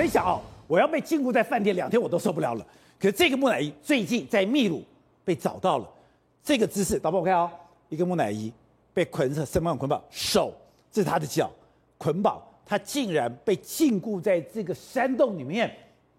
分享哦，我要被禁锢在饭店两天我都受不了了。可是这个木乃伊最近在秘鲁被找到了，这个姿势，导播我看哦，一个木乃伊被捆着，身上捆绑，手这是他的脚，捆绑，他竟然被禁锢在这个山洞里面。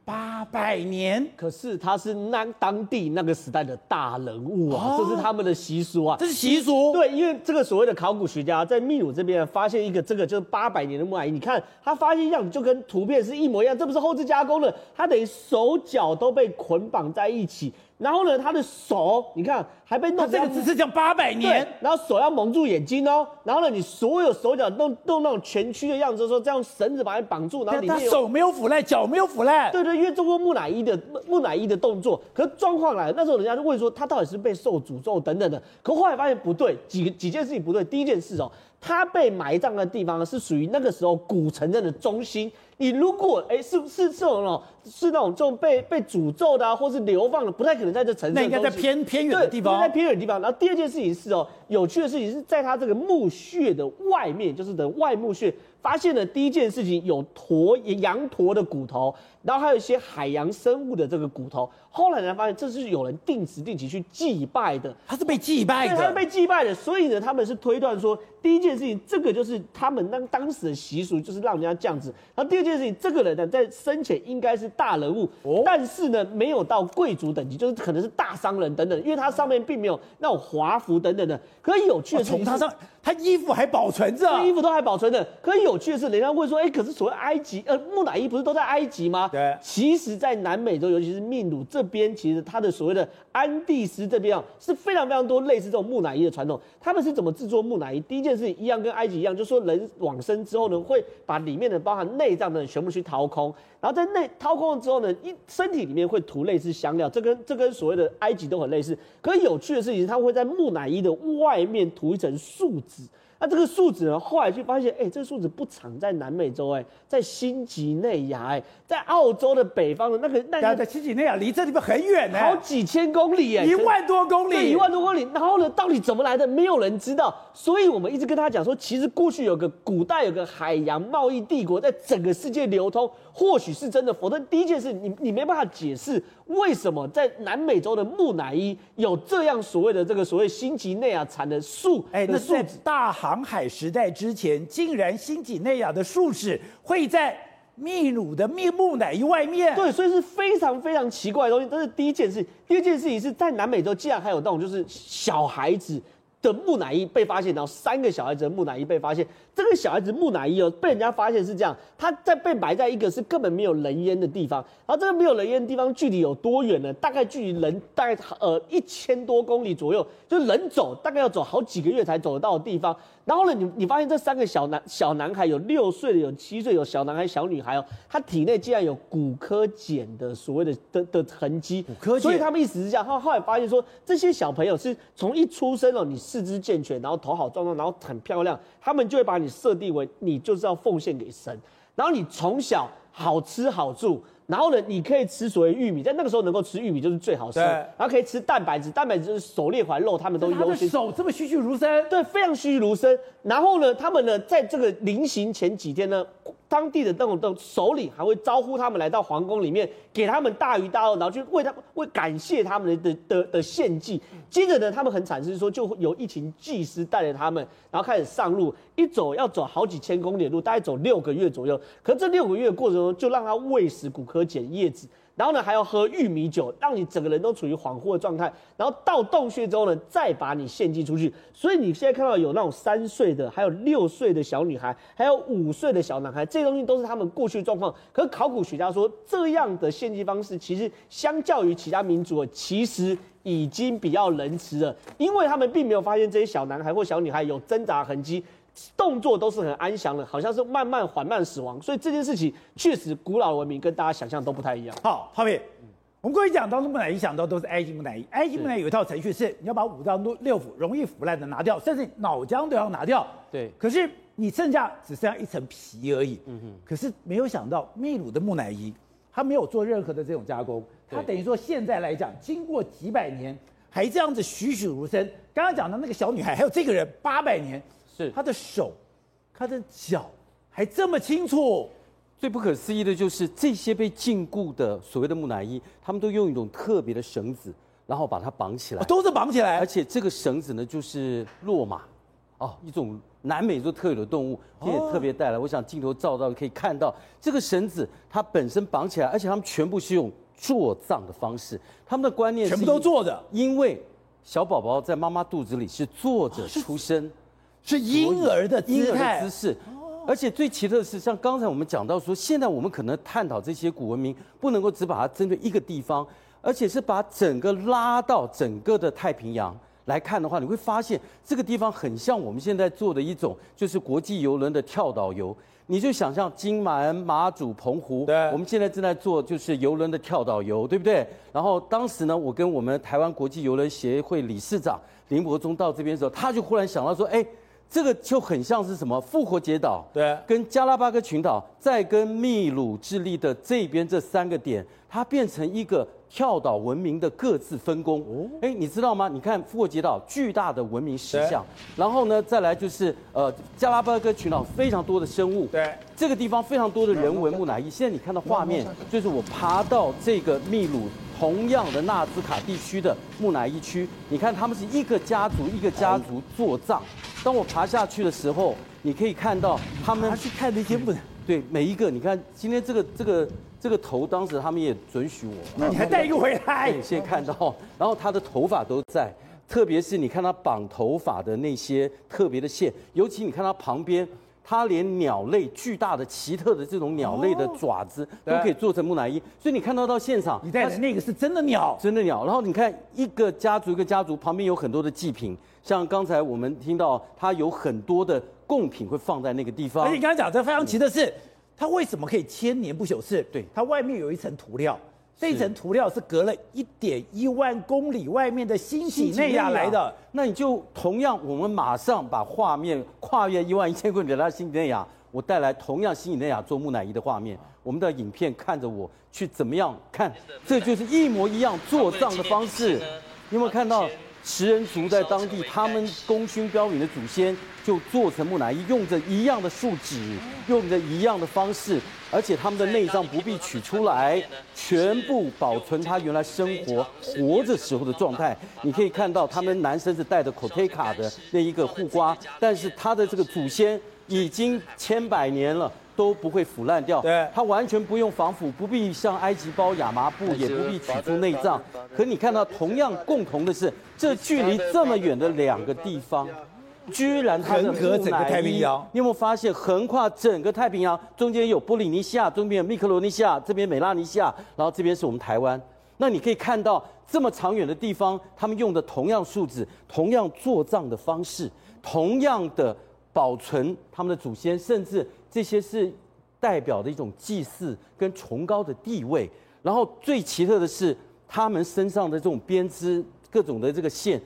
八百年，可是他是那当地那个时代的大人物啊，这是他们的习俗啊，这是习俗。对，因为这个所谓的考古学家在秘鲁这边发现一个这个就是八百年的木乃伊，你看他发现样子就跟图片是一模一样，这不是后置加工的，他等于手脚都被捆绑在一起。然后呢，他的手，你看还被弄这个只是讲八百年，然后手要蒙住眼睛哦，然后呢，你所有手脚都弄那种蜷曲的样子，说这样绳子把你绑住，然后里面他手没有腐烂，脚没有腐烂，对对，因为做过木乃伊的木乃伊的动作，可是状况来了，那时候人家就问说他到底是被受诅咒等等的，可后来发现不对，几几件事情不对，第一件事哦，他被埋葬的地方呢是属于那个时候古城镇的中心。你如果哎，是是这种哦，是那种这种被被诅咒的啊，或是流放的，不太可能在这城市。那应该在偏偏远的地方。在偏远的地方。然后第二件事情是哦，有趣的事情是在他这个墓穴的外面，就是的外墓穴。发现了第一件事情，有驼羊驼的骨头，然后还有一些海洋生物的这个骨头。后来才发现，这是有人定时定期去祭拜的，他是被祭拜的，对，他是被祭拜的。所以呢，他们是推断说，第一件事情，这个就是他们当当时的习俗，就是让人家这样子。然后第二件事情，这个人呢，在生前应该是大人物，哦、但是呢，没有到贵族等级，就是可能是大商人等等，因为他上面并没有那种华服等等的。可以有趣的是，从他上。他衣服还保存着，衣服都还保存着。可是有趣的是，人家会说，哎、欸，可是所谓埃及，呃，木乃伊不是都在埃及吗？对。其实，在南美洲，尤其是秘鲁这边，其实它的所谓的安第斯这边啊，是非常非常多类似这种木乃伊的传统。他们是怎么制作木乃伊？第一件事情一样，跟埃及一样，就是说人往生之后呢，会把里面的包含内脏的全部去掏空，然后在内掏空了之后呢，一身体里面会涂类似香料，这跟这跟所谓的埃及都很类似。可是有趣的事情是，他会在木乃伊的外面涂一层树脂。那这个树脂呢？后来就发现，哎、欸，这个树脂不常在南美洲、欸，哎，在新几内亚，哎，在澳洲的北方的那个那个，在新几内亚离这地方很远呢、欸，好几千公里、欸，哎，一万多公里，一万多公里。然后呢，到底怎么来的？没有人知道。所以我们一直跟他讲说，其实过去有个古代有个海洋贸易帝国，在整个世界流通，或许是真的。否则第一件事，你你没办法解释为什么在南美洲的木乃伊有这样所谓的这个所谓新几内亚产的树，哎，那树脂大航。航海时代之前，竟然新几内亚的树脂会在秘鲁的秘木乃伊外面。对，所以是非常非常奇怪的东西。这是第一件事。第二件事情是在南美洲，竟然还有那种就是小孩子的木乃伊被发现，然后三个小孩子的木乃伊被发现。这个小孩子木乃伊哦，被人家发现是这样，他在被埋在一个是根本没有人烟的地方，然后这个没有人烟的地方距离有多远呢？大概距离人大概呃一千多公里左右，就人走大概要走好几个月才走得到的地方。然后呢，你你发现这三个小男小男孩有六岁的，有七岁，有小男孩、小女孩哦，他体内竟然有骨科碱的所谓的的的痕迹，骨科碱。所以他们意思是这样，他后来发现说，这些小朋友是从一出生哦，你四肢健全，然后头好壮壮，然后很漂亮，他们就会把你设定为你就是要奉献给神，然后你从小好吃好住。然后呢，你可以吃所谓玉米，在那个时候能够吃玉米就是最好吃。然后可以吃蛋白质，蛋白质就是狩猎环肉，他们都优先。手这么栩栩如生，对，非常栩栩如生。然后呢，他们呢，在这个临行前几天呢。当地的那种的首领还会招呼他们来到皇宫里面，给他们大鱼大肉，然后去为他们为感谢他们的的的的献祭。接着呢，他们很惨，是说就会有一群祭司带着他们，然后开始上路，一走要走好几千公里的路，大概走六个月左右。可这六个月过程中，就让他喂食骨科、捡叶子。然后呢，还要喝玉米酒，让你整个人都处于恍惚的状态。然后到洞穴之后呢，再把你献祭出去。所以你现在看到有那种三岁的，还有六岁的小女孩，还有五岁的小男孩，这些东西都是他们过去的状况。可是考古学家说，这样的献祭方式其实相较于其他民族，其实已经比较仁慈了，因为他们并没有发现这些小男孩或小女孩有挣扎痕迹。动作都是很安详的，好像是慢慢缓慢死亡，所以这件事情确实古老文明跟大家想象都不太一样。好，浩平，我们过去讲当中木乃伊想到都是埃及木乃伊，埃及木乃伊有一套程序是你要把五脏六腑容易腐烂的拿掉，甚至脑浆都要拿掉。对，可是你剩下只剩下一层皮而已。嗯哼。可是没有想到秘鲁的木乃伊，它没有做任何的这种加工，它等于说现在来讲，经过几百年还这样子栩栩如生。刚刚讲的那个小女孩，还有这个人八百年。是。他的手，他的脚还这么清楚，最不可思议的就是这些被禁锢的所谓的木乃伊，他们都用一种特别的绳子，然后把它绑起来，都是绑起来，而且这个绳子呢就是骆马，哦，一种南美洲特有的动物，也特别带来。我想镜头照到可以看到这个绳子，它本身绑起来，而且他们全部是用坐葬的方式，他们的观念全部都坐着，因为小宝宝在妈妈肚子里是坐着出生，是婴儿的婴儿的姿势。而且最奇特的是，像刚才我们讲到说，现在我们可能探讨这些古文明，不能够只把它针对一个地方，而且是把整个拉到整个的太平洋来看的话，你会发现这个地方很像我们现在做的一种，就是国际游轮的跳岛游。你就想象金门、马祖、澎湖，对，我们现在正在做就是游轮的跳岛游，对不对？然后当时呢，我跟我们台湾国际游轮协会理事长林伯忠到这边的时候，他就忽然想到说，哎。这个就很像是什么复活节岛，对，跟加拉巴哥群岛，再跟秘鲁、智利的这边这三个点，它变成一个跳岛文明的各自分工。哦，哎，你知道吗？你看复活节岛巨大的文明石像，然后呢，再来就是呃加拉巴哥群岛非常多的生物，对，这个地方非常多的人文木乃伊。现在你看到画面，就是我爬到这个秘鲁。同样的纳斯卡地区的木乃伊区，你看他们是一个家族一个家族做葬。当我爬下去的时候，你可以看到他们去看那些木乃对每一个，你看今天这个这个这个头，当时他们也准许我，那你还带一个回来？你先看到，然后他的头发都在，特别是你看他绑头发的那些特别的线，尤其你看他旁边。它连鸟类巨大的、奇特的这种鸟类的爪子都可以做成木乃伊，所以你看到到现场，你带的那个是真的鸟，真的鸟。然后你看一个家族一个家族旁边有很多的祭品，像刚才我们听到，它有很多的贡品会放在那个地方。而且你刚才讲这非常奇的是，它为什么可以千年不朽？是对，它外面有一层涂料。这层涂料是隔了一点一万公里外面的新几内亚来的，那你就同样，我们马上把画面跨越一万一千公里来到新几内亚，我带来同样新几内亚做木乃伊的画面，我们的影片看着我去怎么样看，这就是一模一样做葬的方式，你有没有看到？食人族在当地，他们功勋彪炳的祖先就做成木乃伊，用着一样的树脂，用着一样的方式，而且他们的内脏不必取出来，全部保存他原来生活活着时候的状态。你可以看到，他们男生是戴着 Cotteca 的那一个护瓜，但是他的这个祖先已经千百年了。都不会腐烂掉，对，它完全不用防腐，不必像埃及包亚麻布，也不必取出内脏。可你看到，同样共同的是，这距离这么远的两个地方，居然它横隔整个太平洋。你有没有发现，横跨整个太平洋，中间有波利尼西亚，中间有密克罗尼西亚，这边美拉尼西亚，然后这边是我们台湾。那你可以看到，这么长远的地方，他们用的同样树脂，同样做葬的方式，同样的保存他们的祖先，甚至。这些是代表的一种祭祀跟崇高的地位，然后最奇特的是，他们身上的这种编织各种的这个线，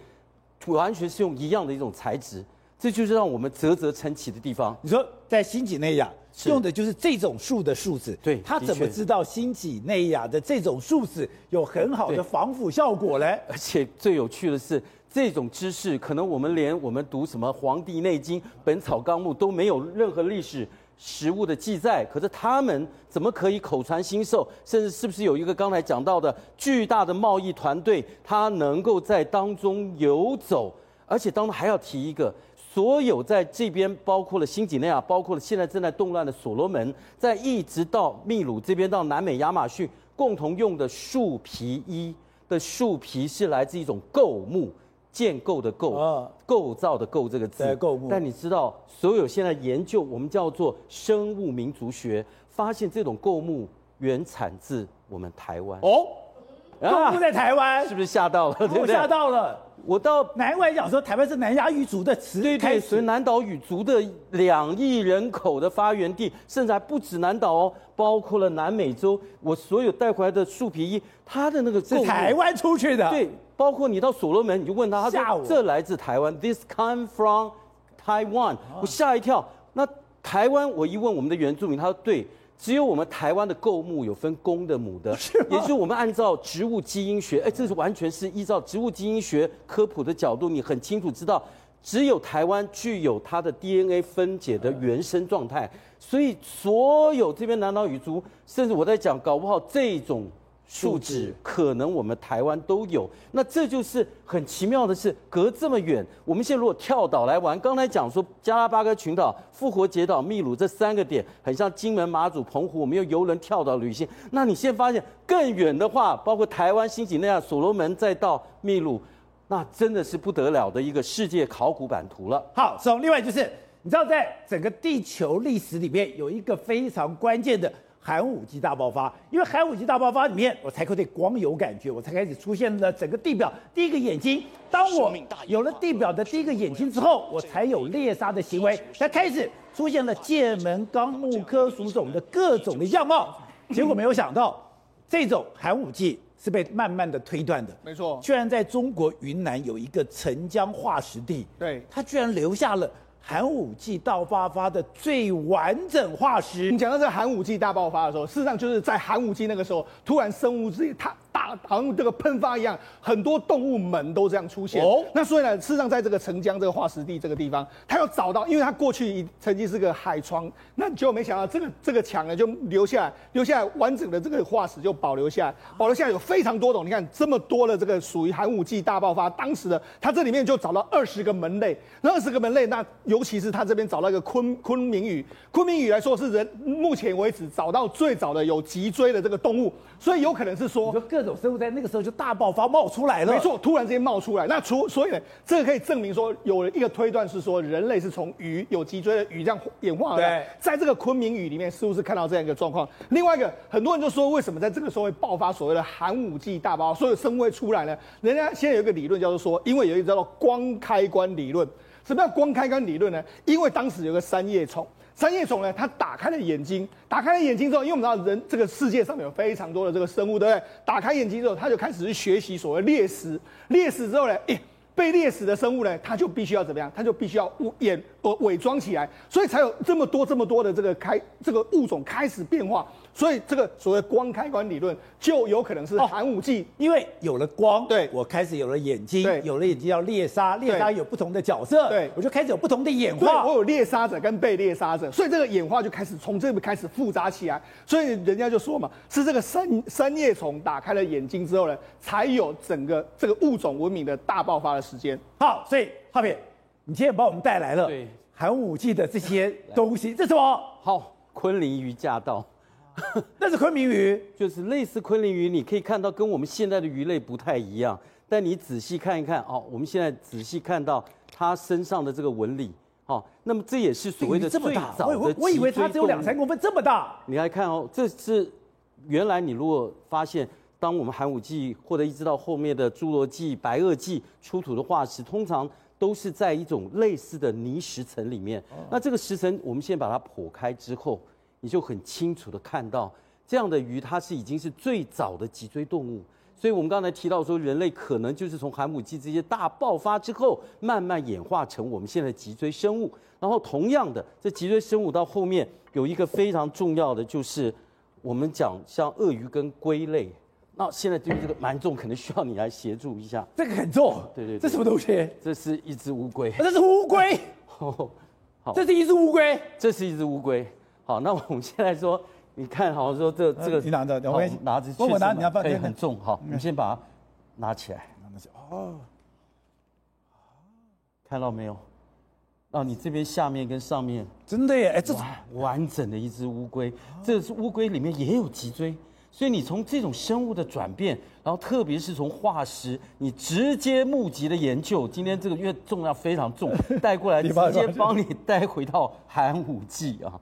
完全是用一样的一种材质，这就是让我们啧啧称奇的地方。你说在新几内亚用的就是这种树的树脂，对，他怎么知道新几内亚的这种树脂有很好的防腐效果嘞？而且最有趣的是，这种知识可能我们连我们读什么《黄帝内经》《本草纲目》都没有任何历史。实物的记载，可是他们怎么可以口传心授？甚至是不是有一个刚才讲到的巨大的贸易团队，他能够在当中游走？而且当中还要提一个，所有在这边，包括了新几内亚，包括了现在正在动乱的所罗门，在一直到秘鲁这边到南美亚马逊，共同用的树皮衣的树皮是来自一种构木。建构的构，啊、构造的构这个字，构木。但你知道，所有现在研究我们叫做生物民族学，发现这种构木原产自我们台湾。哦，构木在台湾，是不是吓到了？对不对？吓到了。我到难怪讲说台湾是南亚语族的词，对对，所以南岛语族的两亿人口的发源地，甚至还不止南岛哦，包括了南美洲。我所有带回来的树皮衣，它的那个是台湾出去的，对。包括你到所罗门，你就问他，他说这来自台湾，This come from Taiwan。我吓一跳。那台湾，我一问我们的原住民，他说对，只有我们台湾的构木有分公的母的，也就是我们按照植物基因学，哎，这是完全是依照植物基因学科普的角度，你很清楚知道，只有台湾具有它的 DNA 分解的原生状态，所以所有这边南岛语族，甚至我在讲，搞不好这种。数值可能我们台湾都有，那这就是很奇妙的是，隔这么远，我们现在如果跳岛来玩，刚才讲说加拉巴哥群岛、复活节岛、秘鲁这三个点，很像金门、马祖、澎湖，我们用游轮跳岛旅行。那你现在发现更远的话，包括台湾新几内亚、所罗门，再到秘鲁，那真的是不得了的一个世界考古版图了。好，从另外就是，你知道在整个地球历史里面有一个非常关键的。寒武纪大爆发，因为寒武纪大爆发里面，我才可以对光有感觉，我才开始出现了整个地表第一个眼睛。当我有了地表的第一个眼睛之后，我才有猎杀的行为，才开始出现了界门纲目科属种的各种的样貌。结果没有想到，这种寒武纪是被慢慢的推断的。没错，居然在中国云南有一个澄江化石地，对，它居然留下了。寒武纪大爆发的最完整化石。你讲到这个寒武纪大爆发的时候，事实上就是在寒武纪那个时候，突然生物界它。大好像这个喷发一样，很多动物门都这样出现。哦，那所以呢，事实上在这个澄江这个化石地这个地方，他要找到，因为他过去曾经是个海床，那结果没想到这个这个墙呢就留下来，留下来完整的这个化石就保留下来，保留下来有非常多种。你看这么多的这个属于寒武纪大爆发当时的，他这里面就找到二十个门类，那二十个门类，那尤其是他这边找到一个昆昆明语，昆明语来说是人目前为止找到最早的有脊椎的这个动物，所以有可能是说各种生物在那个时候就大爆发冒出来了，没错，突然之间冒出来。那除所以呢，这个可以证明说，有一个推断是说，人类是从鱼有脊椎的鱼这样演化而来。对在这个昆明鱼里面，似乎是看到这样一个状况。另外一个，很多人就说，为什么在这个时候会爆发所谓的寒武纪大爆发，所有生物会出来呢？人家现在有一个理论叫做说，因为有一个叫做光开关理论。什么叫光开关理论呢？因为当时有个三叶虫。三叶虫呢，它打开了眼睛，打开了眼睛之后，因为我们知道人这个世界上面有非常多的这个生物，对不对？打开眼睛之后，它就开始去学习所谓猎食，猎食之后呢，诶，被猎食的生物呢，它就必须要怎么样？它就必须要物掩呃伪装起来，所以才有这么多这么多的这个开这个物种开始变化。所以这个所谓光开关理论就有可能是寒武纪，因为有了光，对，我开始有了眼睛，对，有了眼睛要猎杀，猎杀有不同的角色，对，我就开始有不同的演化，我有猎杀者跟被猎杀者，所以这个演化就开始从这边开始复杂起来，所以人家就说嘛，是这个三三叶虫打开了眼睛之后呢，才有整个这个物种文明的大爆发的时间。好，所以浩平，你今天帮我们带来了寒武纪的这些东西，这是什么？好，昆凌鱼驾到。那是昆明鱼，就是类似昆凌鱼，你可以看到跟我们现在的鱼类不太一样。但你仔细看一看哦，我们现在仔细看到它身上的这个纹理，哦，那么这也是所谓的最早的。我我以为它只有两三公分这么大。你来看哦，这是原来你如果发现，当我们寒武纪或者一直到后面的侏罗纪、白垩纪出土的化石，通常都是在一种类似的泥石层里面。那这个石层，我们先把它剖开之后。你就很清楚的看到，这样的鱼它是已经是最早的脊椎动物，所以我们刚才提到说，人类可能就是从寒武纪这些大爆发之后，慢慢演化成我们现在的脊椎生物。然后同样的，这脊椎生物到后面有一个非常重要的，就是我们讲像鳄鱼跟龟类。那现在对于这个蛮重，可能需要你来协助一下。这个很重，对对，这什么东西？这是一只乌龟。这是乌龟。好，这是一只乌龟。这是一只乌龟。好，那我们现在说，你看，好像说这这个，你拿着，我拿着，我拿，你要放，可以很重，好，你先把它拿起来，拿起来，哦，看到没有？哦，你这边下面跟上面，真的耶，哎，这完整的一只乌龟，这是乌龟里面也有脊椎，所以你从这种生物的转变，然后特别是从化石，你直接募集的研究，今天这个因为重量非常重，带过来直接帮你带回到寒武纪啊。